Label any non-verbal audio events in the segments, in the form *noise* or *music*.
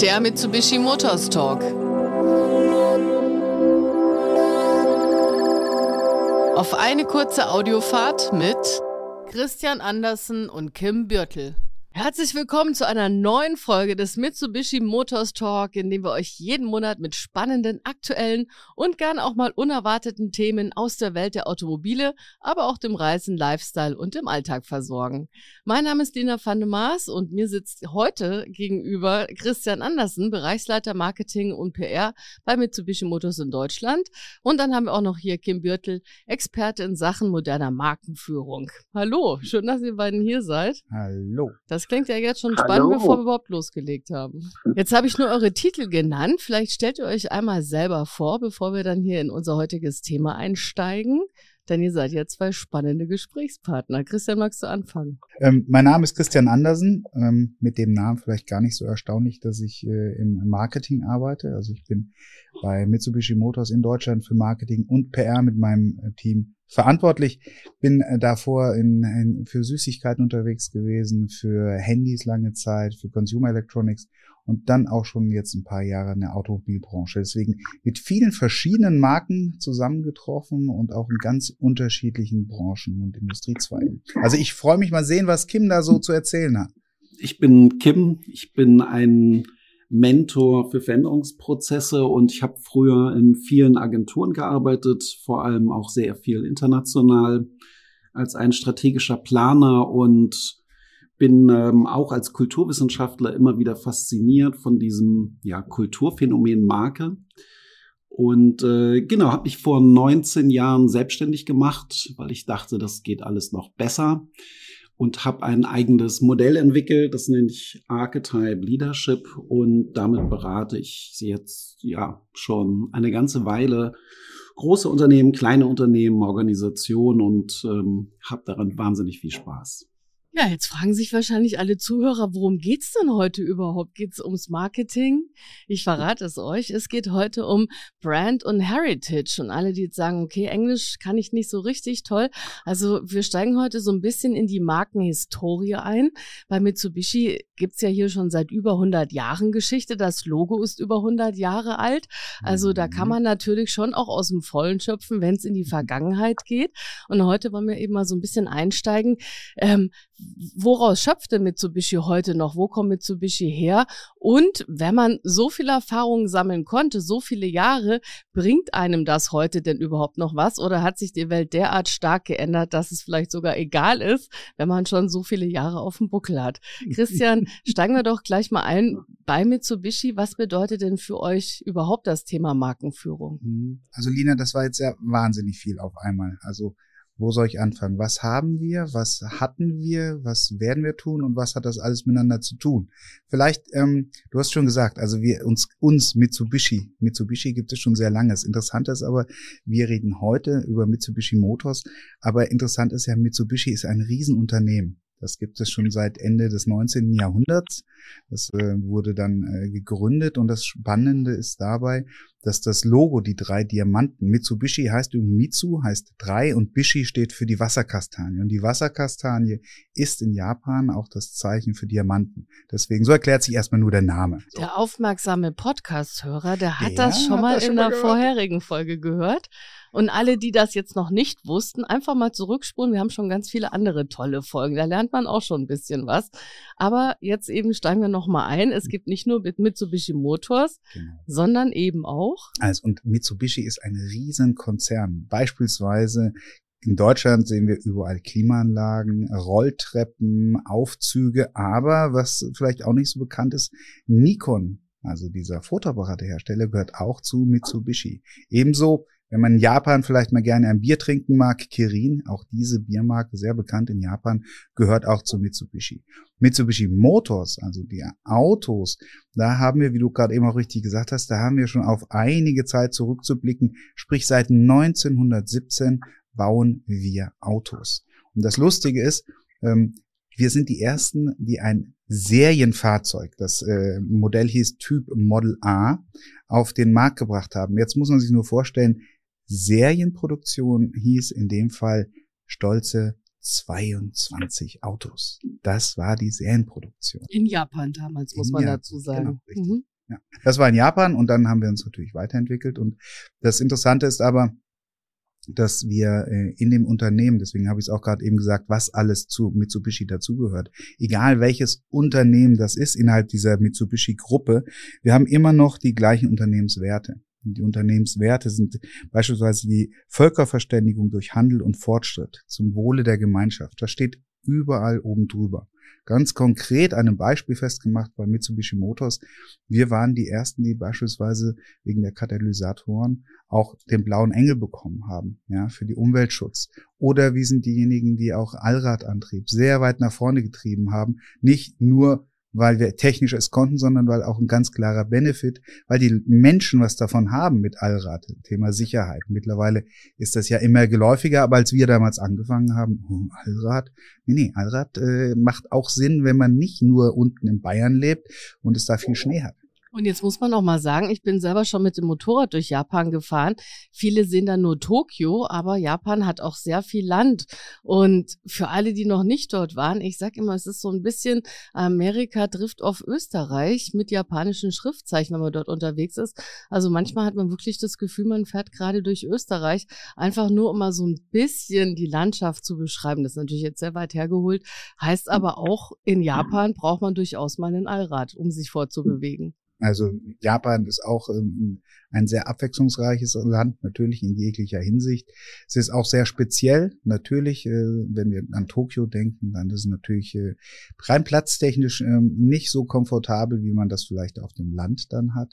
Der Mitsubishi Motors Talk. Auf eine kurze Audiofahrt mit Christian Andersen und Kim Bürtel. Herzlich willkommen zu einer neuen Folge des Mitsubishi Motors Talk, in dem wir euch jeden Monat mit spannenden, aktuellen und gern auch mal unerwarteten Themen aus der Welt der Automobile, aber auch dem Reisen, Lifestyle und dem Alltag versorgen. Mein Name ist Lina van de Maas und mir sitzt heute gegenüber Christian Andersen, Bereichsleiter Marketing und PR bei Mitsubishi Motors in Deutschland. Und dann haben wir auch noch hier Kim Bürtel, Experte in Sachen moderner Markenführung. Hallo, schön, dass ihr beiden hier seid. Hallo. Das das klingt ja jetzt schon spannend, Hallo. bevor wir überhaupt losgelegt haben. Jetzt habe ich nur eure Titel genannt. Vielleicht stellt ihr euch einmal selber vor, bevor wir dann hier in unser heutiges Thema einsteigen. Denn ihr seid ja zwei spannende Gesprächspartner. Christian, magst du anfangen? Ähm, mein Name ist Christian Andersen. Ähm, mit dem Namen vielleicht gar nicht so erstaunlich, dass ich äh, im Marketing arbeite. Also ich bin bei Mitsubishi Motors in Deutschland für Marketing und PR mit meinem äh, Team verantwortlich. Bin äh, davor in, in, für Süßigkeiten unterwegs gewesen, für Handys lange Zeit, für Consumer Electronics und dann auch schon jetzt ein paar Jahre in der Automobilbranche. Deswegen mit vielen verschiedenen Marken zusammengetroffen und auch in ganz unterschiedlichen Branchen und Industriezweigen. Also ich freue mich mal sehen, was Kim da so zu erzählen hat. Ich bin Kim, ich bin ein Mentor für Veränderungsprozesse und ich habe früher in vielen Agenturen gearbeitet, vor allem auch sehr viel international als ein strategischer Planer und bin ähm, auch als Kulturwissenschaftler immer wieder fasziniert von diesem ja, Kulturphänomen Marke. Und äh, genau, habe mich vor 19 Jahren selbstständig gemacht, weil ich dachte, das geht alles noch besser und habe ein eigenes Modell entwickelt, das nenne ich Archetype Leadership und damit berate ich jetzt ja schon eine ganze Weile große Unternehmen, kleine Unternehmen, Organisationen und ähm, habe daran wahnsinnig viel Spaß. Ja, jetzt fragen sich wahrscheinlich alle Zuhörer, worum geht's denn heute überhaupt? Geht's ums Marketing? Ich verrate es euch. Es geht heute um Brand und Heritage. Und alle, die jetzt sagen, okay, Englisch kann ich nicht so richtig toll. Also wir steigen heute so ein bisschen in die Markenhistorie ein. Bei Mitsubishi gibt's ja hier schon seit über 100 Jahren Geschichte. Das Logo ist über 100 Jahre alt. Also da kann mhm. man natürlich schon auch aus dem Vollen schöpfen, wenn es in die Vergangenheit geht. Und heute wollen wir eben mal so ein bisschen einsteigen. Ähm, woraus schöpft denn Mitsubishi heute noch? Wo kommt Mitsubishi her? Und wenn man so viel Erfahrungen sammeln konnte, so viele Jahre, bringt einem das heute denn überhaupt noch was? Oder hat sich die Welt derart stark geändert, dass es vielleicht sogar egal ist, wenn man schon so viele Jahre auf dem Buckel hat? Christian, *laughs* steigen wir doch gleich mal ein bei Mitsubishi. Was bedeutet denn für euch überhaupt das Thema Markenführung? Mhm. Also Lina, das war jetzt ja wahnsinnig viel auf einmal. Also wo soll ich anfangen? Was haben wir? Was hatten wir? Was werden wir tun? Und was hat das alles miteinander zu tun? Vielleicht, ähm, du hast schon gesagt, also wir uns, uns Mitsubishi, Mitsubishi gibt es schon sehr lange. Das Interessante ist aber, wir reden heute über Mitsubishi Motors, aber interessant ist ja, Mitsubishi ist ein Riesenunternehmen. Das gibt es schon seit Ende des 19. Jahrhunderts. Das äh, wurde dann äh, gegründet und das Spannende ist dabei, dass das Logo, die drei Diamanten, Mitsubishi heißt übrigens Mitsu, heißt drei und Bishi steht für die Wasserkastanie. Und die Wasserkastanie ist in Japan auch das Zeichen für Diamanten. Deswegen, so erklärt sich erstmal nur der Name. So. Der aufmerksame Podcast-Hörer, der hat der das schon mal in der vorherigen Folge gehört. Und alle, die das jetzt noch nicht wussten, einfach mal zurückspulen. Wir haben schon ganz viele andere tolle Folgen. Da lernt man auch schon ein bisschen was. Aber jetzt eben steigen wir noch mal ein. Es gibt nicht nur mit Mitsubishi Motors, genau. sondern eben auch. Also und Mitsubishi ist ein Riesenkonzern. Beispielsweise in Deutschland sehen wir überall Klimaanlagen, Rolltreppen, Aufzüge, aber was vielleicht auch nicht so bekannt ist, Nikon, also dieser Fotoapparatehersteller, gehört auch zu Mitsubishi. Ebenso wenn man in Japan vielleicht mal gerne ein Bier trinken mag, Kirin, auch diese Biermarke, sehr bekannt in Japan, gehört auch zu Mitsubishi. Mitsubishi Motors, also die Autos, da haben wir, wie du gerade eben auch richtig gesagt hast, da haben wir schon auf einige Zeit zurückzublicken. Sprich, seit 1917 bauen wir Autos. Und das Lustige ist, ähm, wir sind die ersten, die ein Serienfahrzeug, das äh, Modell hieß Typ Model A, auf den Markt gebracht haben. Jetzt muss man sich nur vorstellen, Serienproduktion hieß in dem Fall stolze 22 Autos. Das war die Serienproduktion. In Japan damals, muss in man Japan, dazu sagen. Genau, mhm. ja. Das war in Japan und dann haben wir uns natürlich weiterentwickelt. Und das Interessante ist aber, dass wir äh, in dem Unternehmen, deswegen habe ich es auch gerade eben gesagt, was alles zu Mitsubishi dazugehört, egal welches Unternehmen das ist innerhalb dieser Mitsubishi-Gruppe, wir haben immer noch die gleichen Unternehmenswerte. Die Unternehmenswerte sind beispielsweise die Völkerverständigung durch Handel und Fortschritt zum Wohle der Gemeinschaft. Das steht überall oben drüber. Ganz konkret einem Beispiel festgemacht bei Mitsubishi Motors. Wir waren die ersten, die beispielsweise wegen der Katalysatoren auch den blauen Engel bekommen haben, ja, für die Umweltschutz. Oder wir sind diejenigen, die auch Allradantrieb sehr weit nach vorne getrieben haben. Nicht nur weil wir technisch es konnten, sondern weil auch ein ganz klarer Benefit, weil die Menschen was davon haben mit Allrad, Thema Sicherheit. Mittlerweile ist das ja immer geläufiger, aber als wir damals angefangen haben, oh, Allrad, nee, nee, Allrad äh, macht auch Sinn, wenn man nicht nur unten in Bayern lebt und es da viel Schnee hat. Und jetzt muss man auch mal sagen, ich bin selber schon mit dem Motorrad durch Japan gefahren. Viele sehen da nur Tokio, aber Japan hat auch sehr viel Land. Und für alle, die noch nicht dort waren, ich sag immer, es ist so ein bisschen Amerika trifft auf Österreich mit japanischen Schriftzeichen, wenn man dort unterwegs ist. Also manchmal hat man wirklich das Gefühl, man fährt gerade durch Österreich, einfach nur um mal so ein bisschen die Landschaft zu beschreiben. Das ist natürlich jetzt sehr weit hergeholt, heißt aber auch, in Japan braucht man durchaus mal ein Allrad, um sich fortzubewegen. Also Japan ist auch ähm, ein sehr abwechslungsreiches Land, natürlich in jeglicher Hinsicht. Es ist auch sehr speziell, natürlich, äh, wenn wir an Tokio denken, dann ist es natürlich äh, rein platztechnisch ähm, nicht so komfortabel, wie man das vielleicht auf dem Land dann hat.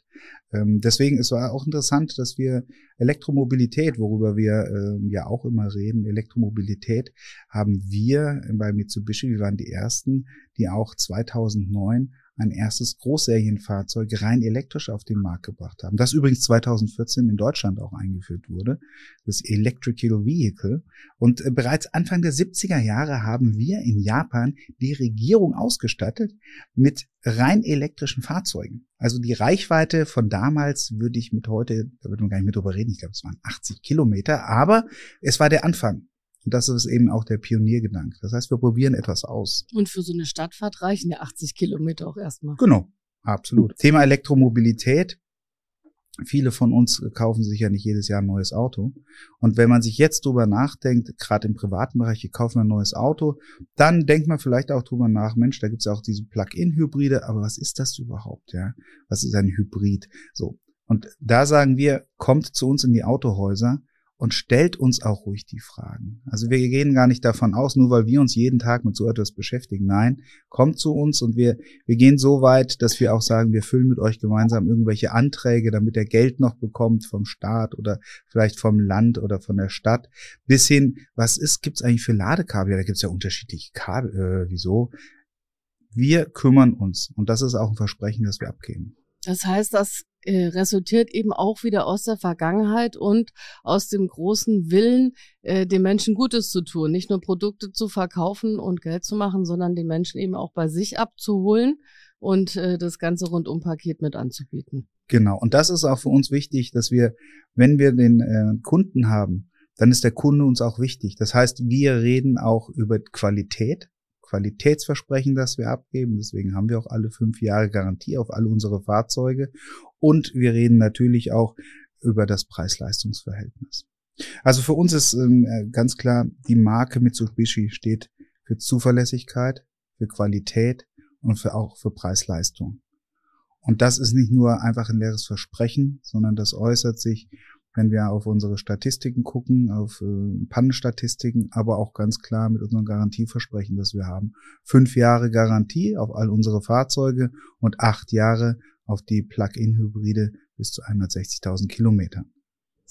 Ähm, deswegen ist es auch interessant, dass wir Elektromobilität, worüber wir ja auch immer reden, Elektromobilität haben wir bei Mitsubishi, wir waren die ersten, die auch 2009 ein erstes Großserienfahrzeug rein elektrisch auf den Markt gebracht haben. Das übrigens 2014 in Deutschland auch eingeführt wurde, das Electrical Vehicle. Und äh, bereits Anfang der 70er Jahre haben wir in Japan die Regierung ausgestattet mit rein elektrischen Fahrzeugen. Also die Reichweite von damals würde ich mit heute, da würde man gar nicht mit drüber reden, ich glaube es waren 80 Kilometer, aber es war der Anfang. Und das ist eben auch der Pioniergedanke. Das heißt, wir probieren etwas aus. Und für so eine Stadtfahrt reichen ja 80 Kilometer auch erstmal. Genau, absolut. Thema Elektromobilität. Viele von uns kaufen sich ja nicht jedes Jahr ein neues Auto. Und wenn man sich jetzt drüber nachdenkt, gerade im privaten Bereich, wir kaufen ein neues Auto, dann denkt man vielleicht auch drüber nach, Mensch, da gibt's ja auch diese Plug-in-Hybride, aber was ist das überhaupt? Ja, Was ist ein Hybrid? So. Und da sagen wir, kommt zu uns in die Autohäuser und stellt uns auch ruhig die Fragen. Also wir gehen gar nicht davon aus, nur weil wir uns jeden Tag mit so etwas beschäftigen. Nein, kommt zu uns und wir, wir gehen so weit, dass wir auch sagen, wir füllen mit euch gemeinsam irgendwelche Anträge, damit er Geld noch bekommt vom Staat oder vielleicht vom Land oder von der Stadt. Bis hin, was ist, gibt's eigentlich für Ladekabel? Ja, da gibt's ja unterschiedliche Kabel. Äh, wieso? Wir kümmern uns und das ist auch ein Versprechen, das wir abgeben. Das heißt, das äh, resultiert eben auch wieder aus der Vergangenheit und aus dem großen Willen, äh, den Menschen Gutes zu tun. Nicht nur Produkte zu verkaufen und Geld zu machen, sondern die Menschen eben auch bei sich abzuholen und äh, das ganze Rundumpaket mit anzubieten. Genau. Und das ist auch für uns wichtig, dass wir, wenn wir den äh, Kunden haben, dann ist der Kunde uns auch wichtig. Das heißt, wir reden auch über Qualität Qualitätsversprechen, das wir abgeben. Deswegen haben wir auch alle fünf Jahre Garantie auf alle unsere Fahrzeuge. Und wir reden natürlich auch über das Preis-Leistungs-Verhältnis. Also für uns ist ähm, äh, ganz klar, die Marke Mitsubishi steht für Zuverlässigkeit, für Qualität und für auch für Preis-Leistung. Und das ist nicht nur einfach ein leeres Versprechen, sondern das äußert sich wenn wir auf unsere Statistiken gucken, auf äh, Pannenstatistiken, aber auch ganz klar mit unserem Garantieversprechen, das wir haben. Fünf Jahre Garantie auf all unsere Fahrzeuge und acht Jahre auf die Plug-in-Hybride bis zu 160.000 Kilometern.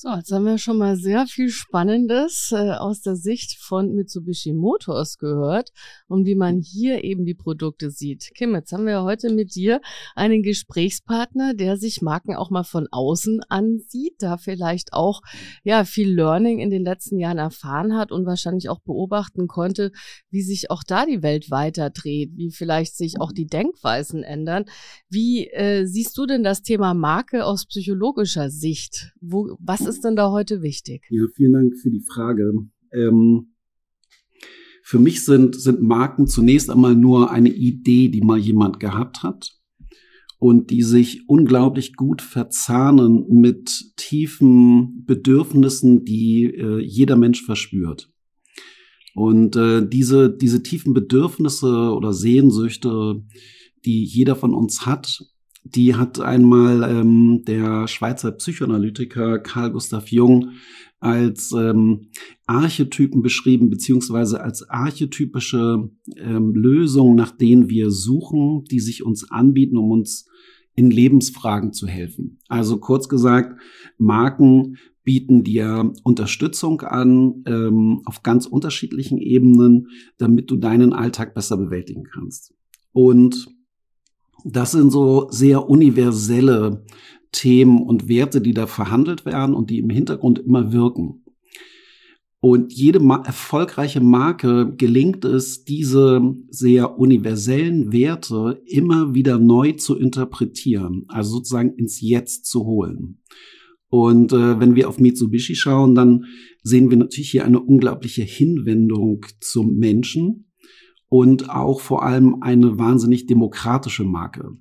So, jetzt haben wir schon mal sehr viel Spannendes äh, aus der Sicht von Mitsubishi Motors gehört und wie man hier eben die Produkte sieht. Kim, jetzt haben wir heute mit dir einen Gesprächspartner, der sich Marken auch mal von außen ansieht, da vielleicht auch ja viel Learning in den letzten Jahren erfahren hat und wahrscheinlich auch beobachten konnte, wie sich auch da die Welt weiter dreht, wie vielleicht sich auch die Denkweisen ändern. Wie äh, siehst du denn das Thema Marke aus psychologischer Sicht? Wo, was ist denn da heute wichtig? Ja, vielen Dank für die Frage. Ähm, Für mich sind, sind Marken zunächst einmal nur eine Idee, die mal jemand gehabt hat und die sich unglaublich gut verzahnen mit tiefen Bedürfnissen, die äh, jeder Mensch verspürt. Und äh, diese, diese tiefen Bedürfnisse oder Sehnsüchte, die jeder von uns hat, die hat einmal ähm, der Schweizer Psychoanalytiker Carl Gustav Jung als ähm, Archetypen beschrieben, beziehungsweise als archetypische ähm, Lösungen, nach denen wir suchen, die sich uns anbieten, um uns in Lebensfragen zu helfen. Also kurz gesagt, Marken bieten dir Unterstützung an ähm, auf ganz unterschiedlichen Ebenen, damit du deinen Alltag besser bewältigen kannst. Und das sind so sehr universelle Themen und Werte, die da verhandelt werden und die im Hintergrund immer wirken. Und jede ma erfolgreiche Marke gelingt es, diese sehr universellen Werte immer wieder neu zu interpretieren, also sozusagen ins Jetzt zu holen. Und äh, wenn wir auf Mitsubishi schauen, dann sehen wir natürlich hier eine unglaubliche Hinwendung zum Menschen und auch vor allem eine wahnsinnig demokratische Marke.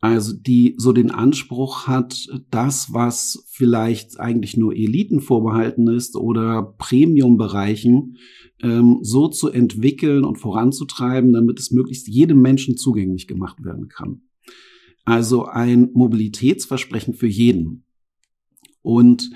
Also die so den Anspruch hat, das, was vielleicht eigentlich nur Eliten vorbehalten ist oder Premium-Bereichen, ähm, so zu entwickeln und voranzutreiben, damit es möglichst jedem Menschen zugänglich gemacht werden kann. Also ein Mobilitätsversprechen für jeden. Und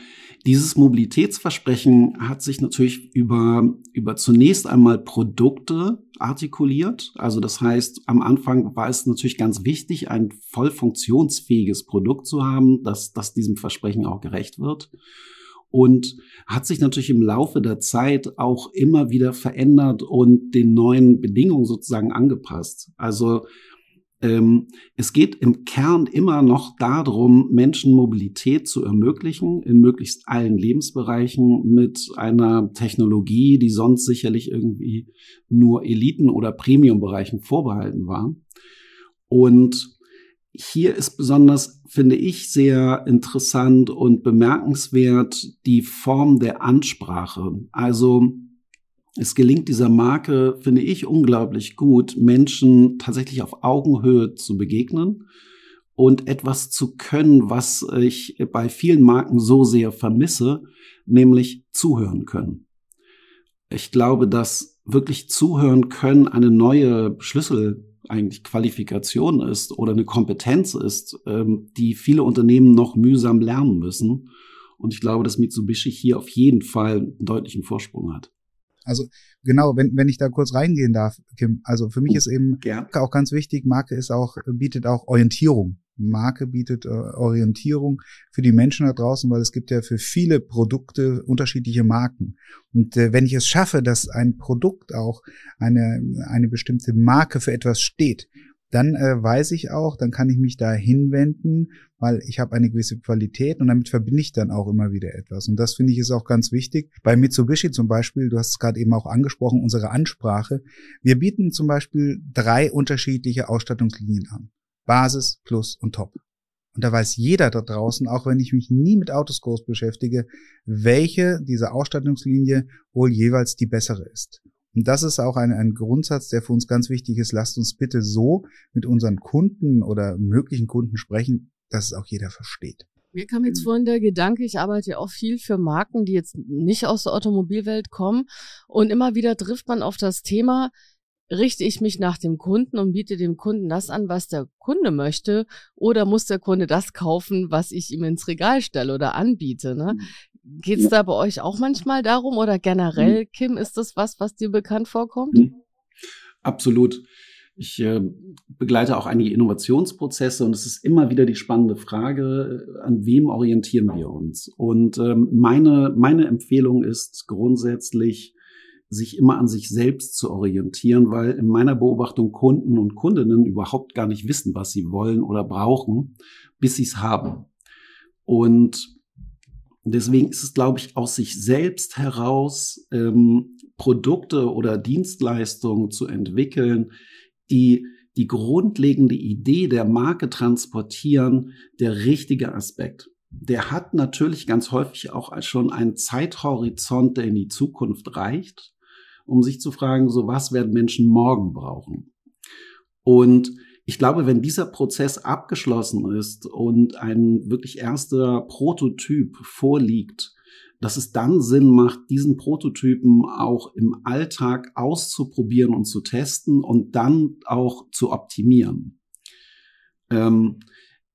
dieses Mobilitätsversprechen hat sich natürlich über, über zunächst einmal Produkte artikuliert. Also das heißt, am Anfang war es natürlich ganz wichtig, ein voll funktionsfähiges Produkt zu haben, dass, dass diesem Versprechen auch gerecht wird. Und hat sich natürlich im Laufe der Zeit auch immer wieder verändert und den neuen Bedingungen sozusagen angepasst. Also es geht im Kern immer noch darum, Menschen Mobilität zu ermöglichen in möglichst allen Lebensbereichen mit einer Technologie, die sonst sicherlich irgendwie nur Eliten- oder Premium-Bereichen vorbehalten war. Und hier ist besonders, finde ich, sehr interessant und bemerkenswert die Form der Ansprache. Also es gelingt dieser Marke, finde ich, unglaublich gut, Menschen tatsächlich auf Augenhöhe zu begegnen und etwas zu können, was ich bei vielen Marken so sehr vermisse, nämlich zuhören können. Ich glaube, dass wirklich zuhören können eine neue Schlüssel eigentlich Qualifikation ist oder eine Kompetenz ist, ähm, die viele Unternehmen noch mühsam lernen müssen. Und ich glaube, dass Mitsubishi hier auf jeden Fall einen deutlichen Vorsprung hat. Also genau, wenn, wenn ich da kurz reingehen darf, Kim, also für mich ist eben Gern. auch ganz wichtig, Marke ist auch, bietet auch Orientierung. Marke bietet äh, Orientierung für die Menschen da draußen, weil es gibt ja für viele Produkte unterschiedliche Marken. Und äh, wenn ich es schaffe, dass ein Produkt auch eine, eine bestimmte Marke für etwas steht dann äh, weiß ich auch, dann kann ich mich da hinwenden, weil ich habe eine gewisse Qualität und damit verbinde ich dann auch immer wieder etwas. Und das finde ich ist auch ganz wichtig. Bei Mitsubishi zum Beispiel, du hast es gerade eben auch angesprochen, unsere Ansprache. Wir bieten zum Beispiel drei unterschiedliche Ausstattungslinien an. Basis, Plus und Top. Und da weiß jeder da draußen, auch wenn ich mich nie mit Autos groß beschäftige, welche dieser Ausstattungslinie wohl jeweils die bessere ist. Und das ist auch ein, ein Grundsatz, der für uns ganz wichtig ist. Lasst uns bitte so mit unseren Kunden oder möglichen Kunden sprechen, dass es auch jeder versteht. Mir kam jetzt vorhin der Gedanke, ich arbeite ja auch viel für Marken, die jetzt nicht aus der Automobilwelt kommen. Und immer wieder trifft man auf das Thema, richte ich mich nach dem Kunden und biete dem Kunden das an, was der Kunde möchte, oder muss der Kunde das kaufen, was ich ihm ins Regal stelle oder anbiete? Ne? Geht es da bei euch auch manchmal darum oder generell, mhm. Kim, ist das was, was dir bekannt vorkommt? Mhm. Absolut. Ich äh, begleite auch einige Innovationsprozesse und es ist immer wieder die spannende Frage, äh, an wem orientieren wir uns? Und ähm, meine, meine Empfehlung ist grundsätzlich, sich immer an sich selbst zu orientieren, weil in meiner Beobachtung Kunden und Kundinnen überhaupt gar nicht wissen, was sie wollen oder brauchen, bis sie es haben. Deswegen ist es, glaube ich, aus sich selbst heraus ähm, Produkte oder Dienstleistungen zu entwickeln, die die grundlegende Idee der Marke transportieren, der richtige Aspekt. Der hat natürlich ganz häufig auch schon einen Zeithorizont, der in die Zukunft reicht um sich zu fragen, so was werden Menschen morgen brauchen. Und ich glaube, wenn dieser Prozess abgeschlossen ist und ein wirklich erster Prototyp vorliegt, dass es dann Sinn macht, diesen Prototypen auch im Alltag auszuprobieren und zu testen und dann auch zu optimieren. Ähm,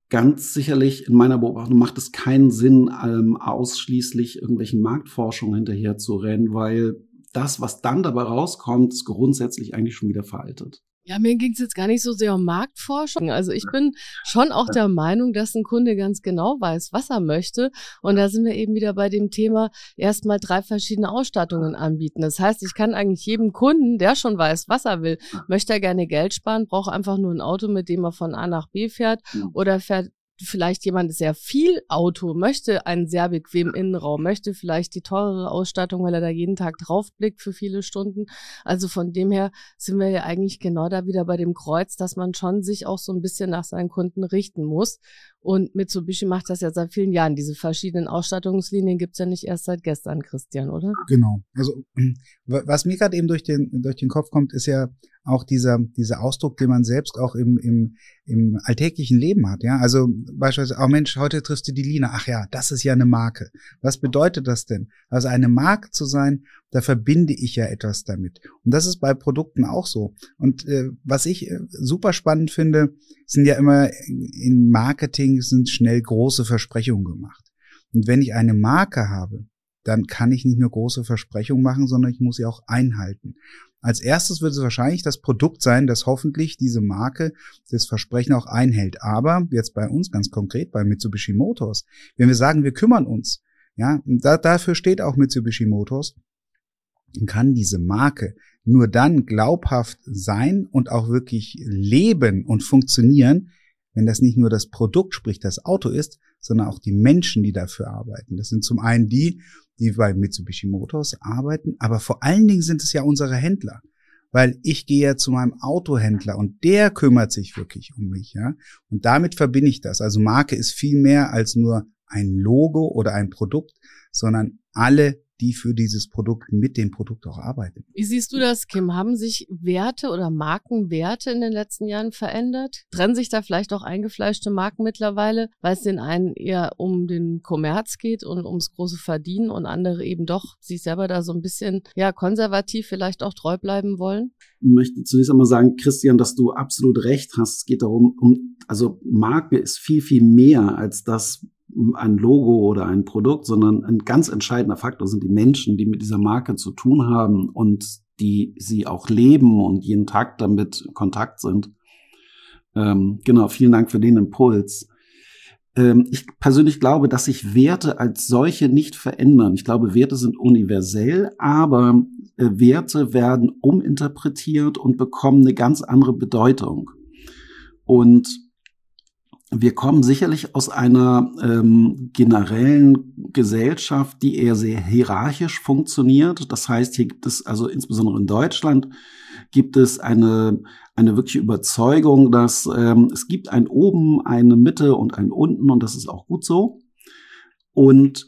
ganz sicherlich in meiner Beobachtung macht es keinen Sinn, ähm, ausschließlich irgendwelchen Marktforschungen hinterher zu rennen, weil das, was dann dabei rauskommt, ist grundsätzlich eigentlich schon wieder veraltet. Ja, mir ging es jetzt gar nicht so sehr um Marktforschung. Also ich bin schon auch der Meinung, dass ein Kunde ganz genau weiß, was er möchte. Und da sind wir eben wieder bei dem Thema, erstmal drei verschiedene Ausstattungen anbieten. Das heißt, ich kann eigentlich jedem Kunden, der schon weiß, was er will, möchte er gerne Geld sparen, braucht einfach nur ein Auto, mit dem er von A nach B fährt oder fährt vielleicht jemand sehr viel Auto, möchte einen sehr bequemen Innenraum, möchte vielleicht die teurere Ausstattung, weil er da jeden Tag draufblickt für viele Stunden. Also von dem her sind wir ja eigentlich genau da wieder bei dem Kreuz, dass man schon sich auch so ein bisschen nach seinen Kunden richten muss. Und Mitsubishi macht das ja seit vielen Jahren. Diese verschiedenen Ausstattungslinien gibt's ja nicht erst seit gestern, Christian, oder? Genau. Also *clears throat* was mir gerade eben durch den, durch den Kopf kommt, ist ja auch dieser, dieser Ausdruck, den man selbst auch im, im, im alltäglichen Leben hat. Ja, also beispielsweise, oh Mensch, heute triffst du die Lina. Ach ja, das ist ja eine Marke. Was bedeutet das denn? Also eine Marke zu sein, da verbinde ich ja etwas damit. Und das ist bei Produkten auch so. Und äh, was ich äh, super spannend finde, sind ja immer in Marketing sind schnell große Versprechungen gemacht. Und wenn ich eine Marke habe, dann kann ich nicht nur große Versprechungen machen, sondern ich muss sie auch einhalten. Als erstes wird es wahrscheinlich das Produkt sein, das hoffentlich diese Marke das Versprechen auch einhält. Aber jetzt bei uns ganz konkret, bei Mitsubishi Motors, wenn wir sagen, wir kümmern uns, ja, da, dafür steht auch Mitsubishi Motors, kann diese Marke nur dann glaubhaft sein und auch wirklich leben und funktionieren, wenn das nicht nur das Produkt, sprich das Auto ist, sondern auch die Menschen, die dafür arbeiten. Das sind zum einen die, die bei Mitsubishi Motors arbeiten, aber vor allen Dingen sind es ja unsere Händler. Weil ich gehe ja zu meinem Autohändler und der kümmert sich wirklich um mich, ja. Und damit verbinde ich das. Also Marke ist viel mehr als nur ein Logo oder ein Produkt, sondern alle die für dieses Produkt mit dem Produkt auch arbeiten. Wie siehst du das, Kim? Haben sich Werte oder Markenwerte in den letzten Jahren verändert? Trennen sich da vielleicht auch eingefleischte Marken mittlerweile, weil es den einen eher um den Kommerz geht und ums große Verdienen und andere eben doch sich selber da so ein bisschen ja konservativ vielleicht auch treu bleiben wollen? Ich möchte zunächst einmal sagen, Christian, dass du absolut recht hast. Es geht darum, um, also Marke ist viel, viel mehr als das, ein Logo oder ein Produkt, sondern ein ganz entscheidender Faktor sind die Menschen, die mit dieser Marke zu tun haben und die sie auch leben und jeden Tag damit in Kontakt sind. Ähm, genau, vielen Dank für den Impuls. Ähm, ich persönlich glaube, dass sich Werte als solche nicht verändern. Ich glaube, Werte sind universell, aber äh, Werte werden uminterpretiert und bekommen eine ganz andere Bedeutung. Und wir kommen sicherlich aus einer ähm, generellen Gesellschaft, die eher sehr hierarchisch funktioniert. Das heißt, hier gibt es also insbesondere in Deutschland gibt es eine eine wirkliche Überzeugung, dass ähm, es gibt ein oben, eine Mitte und ein unten und das ist auch gut so. Und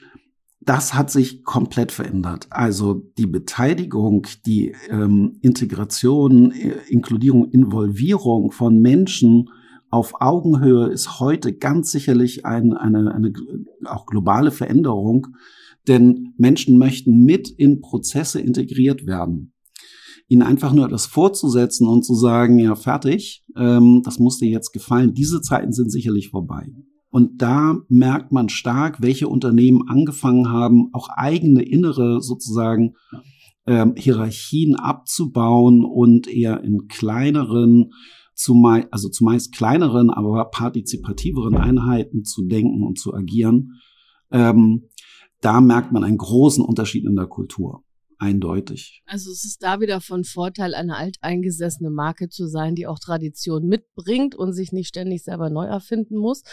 das hat sich komplett verändert. Also die Beteiligung, die ähm, Integration, äh, Inkludierung, Involvierung von Menschen auf Augenhöhe ist heute ganz sicherlich ein, eine, eine auch globale Veränderung, denn Menschen möchten mit in Prozesse integriert werden. Ihnen einfach nur das vorzusetzen und zu sagen, ja, fertig, ähm, das muss dir jetzt gefallen, diese Zeiten sind sicherlich vorbei. Und da merkt man stark, welche Unternehmen angefangen haben, auch eigene innere sozusagen ähm, Hierarchien abzubauen und eher in kleineren zumeist, also zumeist kleineren, aber partizipativeren Einheiten zu denken und zu agieren, ähm, da merkt man einen großen Unterschied in der Kultur eindeutig. Also es ist da wieder von Vorteil, eine alteingesessene Marke zu sein, die auch Tradition mitbringt und sich nicht ständig selber neu erfinden muss.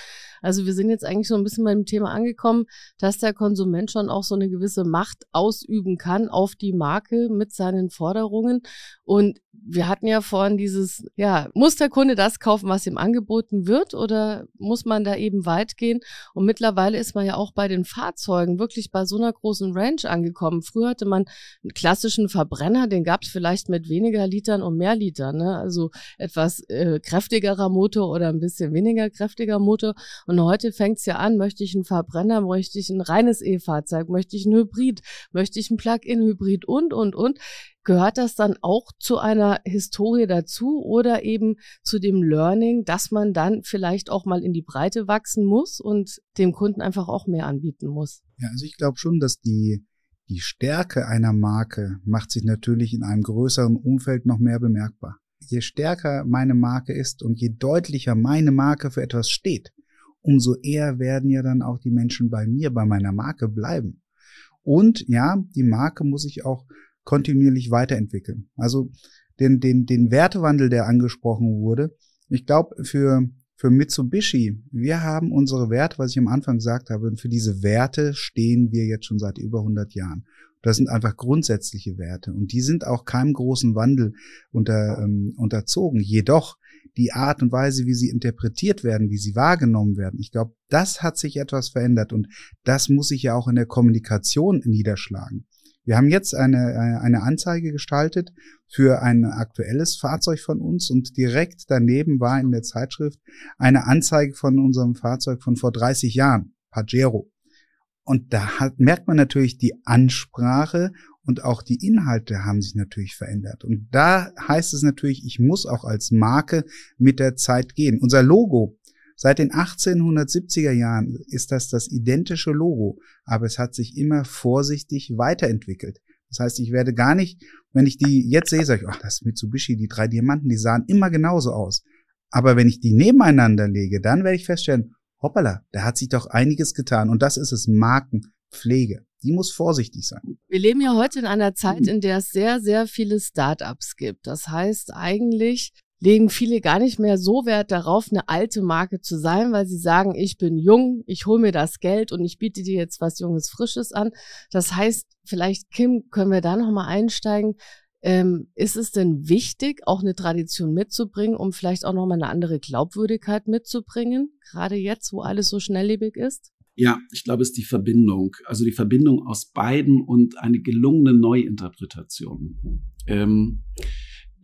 Also wir sind jetzt eigentlich so ein bisschen beim Thema angekommen, dass der Konsument schon auch so eine gewisse Macht ausüben kann auf die Marke mit seinen Forderungen. Und wir hatten ja vorhin dieses, ja, muss der Kunde das kaufen, was ihm angeboten wird oder muss man da eben weit gehen? Und mittlerweile ist man ja auch bei den Fahrzeugen wirklich bei so einer großen Range angekommen. Früher hatte man Klassischen Verbrenner, den gab es vielleicht mit weniger Litern und mehr Litern. Ne? Also etwas äh, kräftigerer Motor oder ein bisschen weniger kräftiger Motor. Und heute fängt es ja an, möchte ich einen Verbrenner, möchte ich ein reines E-Fahrzeug, möchte ich ein Hybrid, möchte ich ein Plug-in-Hybrid und, und, und. Gehört das dann auch zu einer Historie dazu oder eben zu dem Learning, dass man dann vielleicht auch mal in die Breite wachsen muss und dem Kunden einfach auch mehr anbieten muss? Ja, also ich glaube schon, dass die, die Stärke einer Marke macht sich natürlich in einem größeren Umfeld noch mehr bemerkbar. Je stärker meine Marke ist und je deutlicher meine Marke für etwas steht, umso eher werden ja dann auch die Menschen bei mir, bei meiner Marke bleiben. Und ja, die Marke muss sich auch kontinuierlich weiterentwickeln. Also den, den, den Wertewandel, der angesprochen wurde. Ich glaube, für, für Mitsubishi, wir haben unsere Werte, was ich am Anfang gesagt habe, und für diese Werte stehen wir jetzt schon seit über 100 Jahren. Das sind einfach grundsätzliche Werte und die sind auch keinem großen Wandel unter, ähm, unterzogen. Jedoch die Art und Weise, wie sie interpretiert werden, wie sie wahrgenommen werden, ich glaube, das hat sich etwas verändert und das muss sich ja auch in der Kommunikation niederschlagen. Wir haben jetzt eine, äh, eine Anzeige gestaltet für ein aktuelles Fahrzeug von uns und direkt daneben war in der Zeitschrift eine Anzeige von unserem Fahrzeug von vor 30 Jahren, Pajero. Und da hat, merkt man natürlich die Ansprache und auch die Inhalte haben sich natürlich verändert. Und da heißt es natürlich, ich muss auch als Marke mit der Zeit gehen. Unser Logo Seit den 1870er Jahren ist das das identische Logo, aber es hat sich immer vorsichtig weiterentwickelt. Das heißt, ich werde gar nicht, wenn ich die jetzt sehe, sage ich, ach, das ist Mitsubishi, die drei Diamanten, die sahen immer genauso aus. Aber wenn ich die nebeneinander lege, dann werde ich feststellen, hoppala, da hat sich doch einiges getan. Und das ist es, Markenpflege. Die muss vorsichtig sein. Wir leben ja heute in einer Zeit, in der es sehr, sehr viele Startups gibt. Das heißt, eigentlich legen viele gar nicht mehr so Wert darauf, eine alte Marke zu sein, weil sie sagen, ich bin jung, ich hole mir das Geld und ich biete dir jetzt was Junges, Frisches an. Das heißt, vielleicht, Kim, können wir da nochmal einsteigen. Ähm, ist es denn wichtig, auch eine Tradition mitzubringen, um vielleicht auch nochmal eine andere Glaubwürdigkeit mitzubringen, gerade jetzt, wo alles so schnelllebig ist? Ja, ich glaube, es ist die Verbindung. Also die Verbindung aus beiden und eine gelungene Neuinterpretation. Ähm,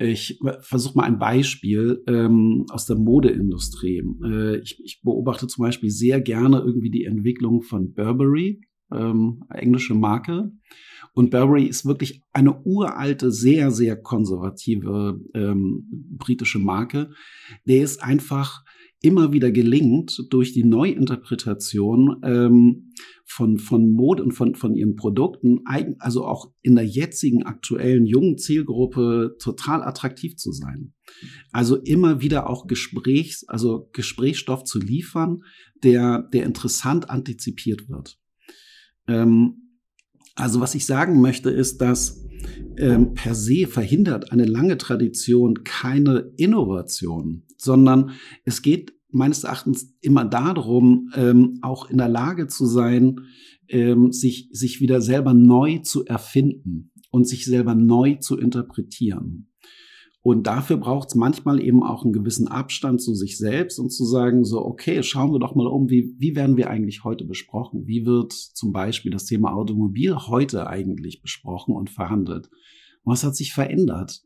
ich versuche mal ein Beispiel ähm, aus der Modeindustrie. Äh, ich, ich, beobachte zum Beispiel sehr gerne irgendwie die Entwicklung von Burberry, ähm, englische Marke. Und Burberry ist wirklich eine uralte, sehr, sehr konservative ähm, britische Marke. Der ist einfach immer wieder gelingt durch die Neuinterpretation ähm, von, von Mode und von, von ihren Produkten, also auch in der jetzigen aktuellen jungen Zielgruppe total attraktiv zu sein. Also immer wieder auch Gesprächs, also Gesprächsstoff zu liefern, der, der interessant antizipiert wird. Ähm, also was ich sagen möchte, ist, dass ähm, per se verhindert eine lange Tradition keine Innovation, sondern es geht meines Erachtens immer darum, ähm, auch in der Lage zu sein, ähm, sich, sich wieder selber neu zu erfinden und sich selber neu zu interpretieren. Und dafür braucht es manchmal eben auch einen gewissen Abstand zu sich selbst und zu sagen, so, okay, schauen wir doch mal um, wie, wie werden wir eigentlich heute besprochen? Wie wird zum Beispiel das Thema Automobil heute eigentlich besprochen und verhandelt? Was hat sich verändert?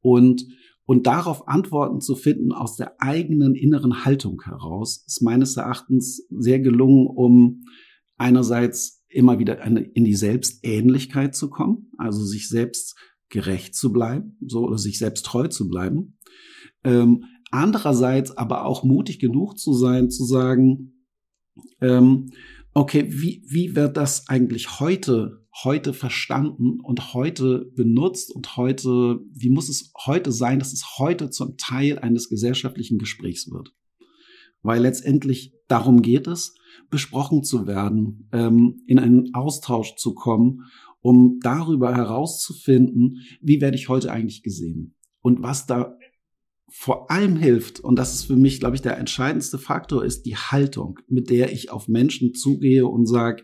Und und darauf Antworten zu finden aus der eigenen inneren Haltung heraus, ist meines Erachtens sehr gelungen, um einerseits immer wieder in die Selbstähnlichkeit zu kommen, also sich selbst gerecht zu bleiben, so oder sich selbst treu zu bleiben. Ähm, andererseits aber auch mutig genug zu sein, zu sagen, ähm, okay, wie, wie wird das eigentlich heute heute verstanden und heute benutzt und heute, wie muss es heute sein, dass es heute zum Teil eines gesellschaftlichen Gesprächs wird. Weil letztendlich darum geht es, besprochen zu werden, ähm, in einen Austausch zu kommen, um darüber herauszufinden, wie werde ich heute eigentlich gesehen. Und was da vor allem hilft, und das ist für mich, glaube ich, der entscheidendste Faktor, ist die Haltung, mit der ich auf Menschen zugehe und sage,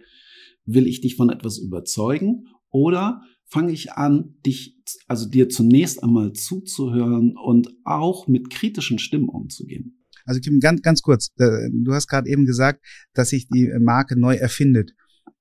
will ich dich von etwas überzeugen oder fange ich an, dich, also dir zunächst einmal zuzuhören und auch mit kritischen Stimmen umzugehen? Also Kim, ganz, ganz kurz, äh, du hast gerade eben gesagt, dass sich die Marke neu erfindet.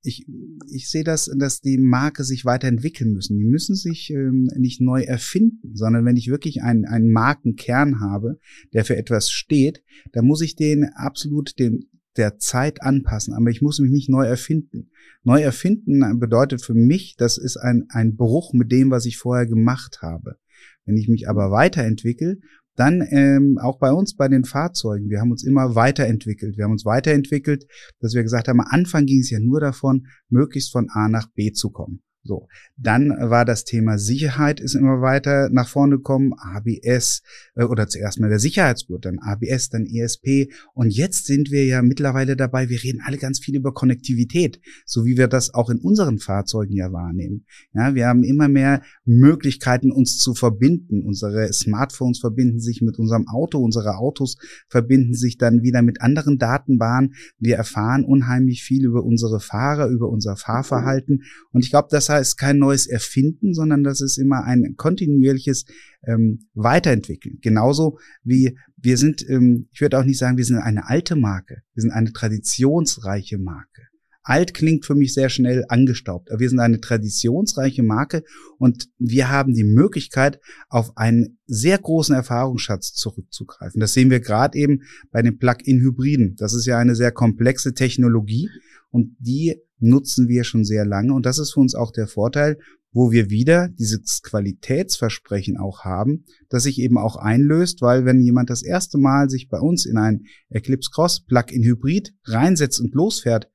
Ich, ich sehe das, dass die Marke sich weiterentwickeln müssen. Die müssen sich ähm, nicht neu erfinden, sondern wenn ich wirklich einen, einen Markenkern habe, der für etwas steht, dann muss ich den absolut dem, der Zeit anpassen. Aber ich muss mich nicht neu erfinden. Neu erfinden bedeutet für mich, das ist ein, ein Bruch mit dem, was ich vorher gemacht habe. Wenn ich mich aber weiterentwickle dann ähm, auch bei uns, bei den Fahrzeugen, wir haben uns immer weiterentwickelt. Wir haben uns weiterentwickelt, dass wir gesagt haben, am Anfang ging es ja nur davon, möglichst von A nach B zu kommen. So, dann war das Thema Sicherheit ist immer weiter nach vorne gekommen, ABS äh, oder zuerst mal der Sicherheitsgurt, dann ABS, dann ESP und jetzt sind wir ja mittlerweile dabei, wir reden alle ganz viel über Konnektivität, so wie wir das auch in unseren Fahrzeugen ja wahrnehmen. Ja, wir haben immer mehr Möglichkeiten uns zu verbinden. Unsere Smartphones verbinden sich mit unserem Auto, unsere Autos verbinden sich dann wieder mit anderen Datenbahnen. Wir erfahren unheimlich viel über unsere Fahrer, über unser Fahrverhalten und ich glaube, das heißt kein neues Erfinden, sondern das ist immer ein kontinuierliches ähm, Weiterentwickeln. Genauso wie wir sind, ähm, ich würde auch nicht sagen, wir sind eine alte Marke, wir sind eine traditionsreiche Marke. Alt klingt für mich sehr schnell angestaubt, aber wir sind eine traditionsreiche Marke und wir haben die Möglichkeit, auf einen sehr großen Erfahrungsschatz zurückzugreifen. Das sehen wir gerade eben bei den Plug-in-Hybriden. Das ist ja eine sehr komplexe Technologie und die nutzen wir schon sehr lange. Und das ist für uns auch der Vorteil, wo wir wieder dieses Qualitätsversprechen auch haben, das sich eben auch einlöst, weil wenn jemand das erste Mal sich bei uns in ein Eclipse Cross Plug-in Hybrid reinsetzt und losfährt,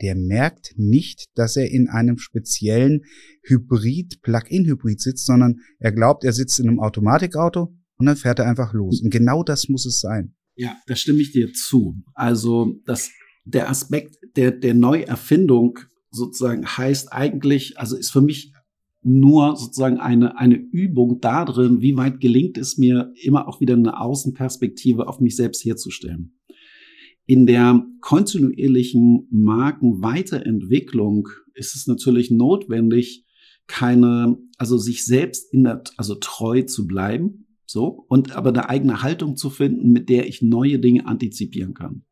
der merkt nicht, dass er in einem speziellen Hybrid, Plug-in-Hybrid sitzt, sondern er glaubt, er sitzt in einem Automatikauto und dann fährt er einfach los. Und genau das muss es sein. Ja, da stimme ich dir zu. Also das der Aspekt der, der Neuerfindung sozusagen heißt eigentlich, also ist für mich nur sozusagen eine, eine Übung darin, wie weit gelingt es mir, immer auch wieder eine Außenperspektive auf mich selbst herzustellen. In der kontinuierlichen Markenweiterentwicklung ist es natürlich notwendig, keine, also sich selbst in der, also treu zu bleiben, so, und aber eine eigene Haltung zu finden, mit der ich neue Dinge antizipieren kann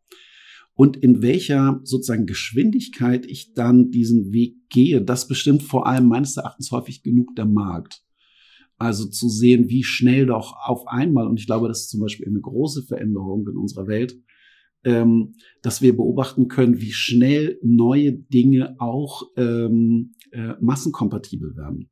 und in welcher sozusagen Geschwindigkeit ich dann diesen Weg gehe, das bestimmt vor allem meines Erachtens häufig genug der Markt. Also zu sehen, wie schnell doch auf einmal, und ich glaube, das ist zum Beispiel eine große Veränderung in unserer Welt, ähm, dass wir beobachten können, wie schnell neue Dinge auch ähm, äh, massenkompatibel werden.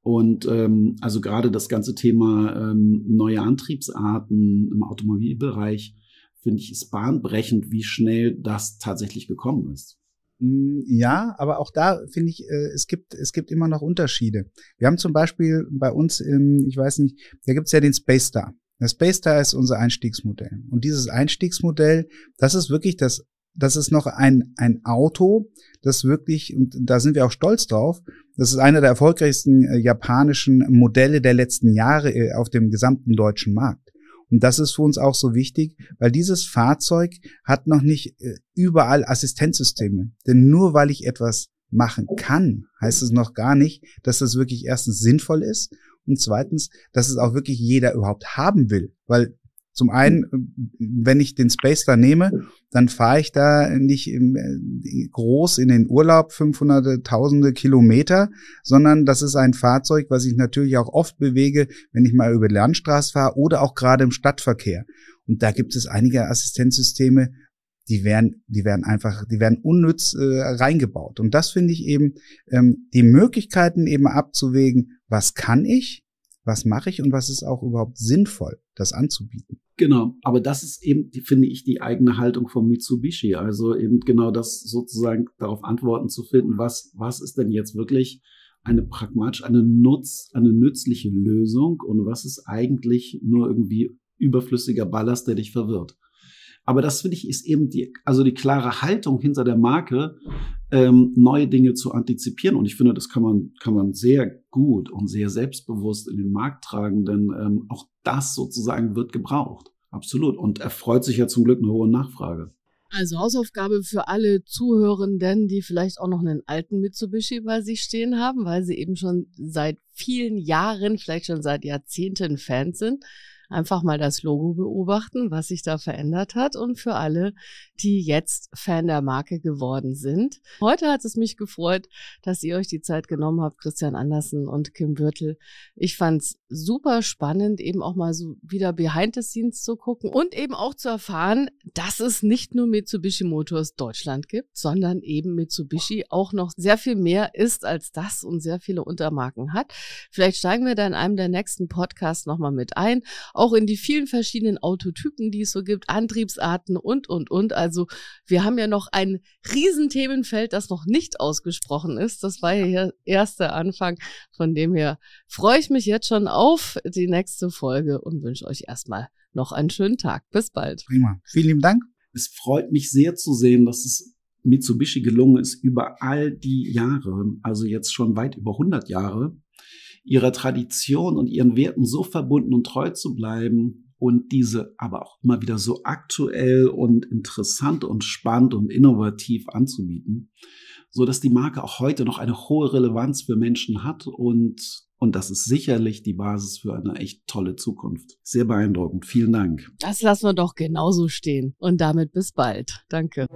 Und ähm, also gerade das ganze Thema ähm, neue Antriebsarten im Automobilbereich finde ich, ist bahnbrechend, wie schnell das tatsächlich gekommen ist. Mm, ja, aber auch da finde ich, äh, es gibt es gibt immer noch Unterschiede. Wir haben zum Beispiel bei uns, im, ich weiß nicht, da gibt es ja den Space Star. Der Space Star ist unser Einstiegsmodell und dieses Einstiegsmodell, das ist wirklich das, das ist noch ein ein Auto, das wirklich und da sind wir auch stolz drauf. Das ist einer der erfolgreichsten äh, japanischen Modelle der letzten Jahre äh, auf dem gesamten deutschen Markt. Und das ist für uns auch so wichtig, weil dieses Fahrzeug hat noch nicht äh, überall Assistenzsysteme. Denn nur weil ich etwas machen kann, heißt es noch gar nicht, dass das wirklich erstens sinnvoll ist und zweitens, dass es auch wirklich jeder überhaupt haben will. Weil zum einen, wenn ich den Space da nehme, dann fahre ich da nicht äh, groß in den Urlaub 500, tausende Kilometer, sondern das ist ein Fahrzeug, was ich natürlich auch oft bewege, wenn ich mal über die Landstraße fahre oder auch gerade im Stadtverkehr. Und da gibt es einige Assistenzsysteme, die werden, die werden einfach, die werden unnütz äh, reingebaut. Und das finde ich eben, ähm, die Möglichkeiten eben abzuwägen, was kann ich, was mache ich und was ist auch überhaupt sinnvoll, das anzubieten. Genau, aber das ist eben, die, finde ich, die eigene Haltung von Mitsubishi. Also eben genau das sozusagen darauf Antworten zu finden, was, was ist denn jetzt wirklich eine pragmatisch, eine Nutz, eine nützliche Lösung und was ist eigentlich nur irgendwie überflüssiger Ballast, der dich verwirrt. Aber das finde ich ist eben die, also die klare Haltung hinter der Marke, ähm, neue Dinge zu antizipieren. Und ich finde, das kann man, kann man sehr gut und sehr selbstbewusst in den Markt tragen, denn ähm, auch das sozusagen wird gebraucht. Absolut. Und erfreut sich ja zum Glück eine hohe Nachfrage. Also Hausaufgabe für alle Zuhörenden, die vielleicht auch noch einen alten Mitsubishi bei sich stehen haben, weil sie eben schon seit vielen Jahren, vielleicht schon seit Jahrzehnten Fans sind. Einfach mal das Logo beobachten, was sich da verändert hat und für alle, die jetzt Fan der Marke geworden sind. Heute hat es mich gefreut, dass ihr euch die Zeit genommen habt, Christian Andersen und Kim Bürtel. Ich fand's super spannend, eben auch mal so wieder behind the scenes zu gucken und eben auch zu erfahren, dass es nicht nur Mitsubishi Motors Deutschland gibt, sondern eben Mitsubishi auch noch sehr viel mehr ist als das und sehr viele Untermarken hat. Vielleicht steigen wir da in einem der nächsten Podcasts nochmal mit ein, auch in die vielen verschiedenen Autotypen, die es so gibt, Antriebsarten und, und, und. Also wir haben ja noch ein Riesenthemenfeld, das noch nicht ausgesprochen ist. Das war ja der erste Anfang. Von dem her freue ich mich jetzt schon auf die nächste Folge und wünsche euch erstmal noch einen schönen Tag. Bis bald. Prima. Vielen lieben Dank. Es freut mich sehr zu sehen, dass es Mitsubishi gelungen ist, über all die Jahre, also jetzt schon weit über 100 Jahre, ihrer Tradition und ihren Werten so verbunden und treu zu bleiben und diese aber auch immer wieder so aktuell und interessant und spannend und innovativ anzubieten, so dass die Marke auch heute noch eine hohe Relevanz für Menschen hat und und das ist sicherlich die Basis für eine echt tolle Zukunft. Sehr beeindruckend. Vielen Dank. Das lassen wir doch genauso stehen. Und damit bis bald. Danke.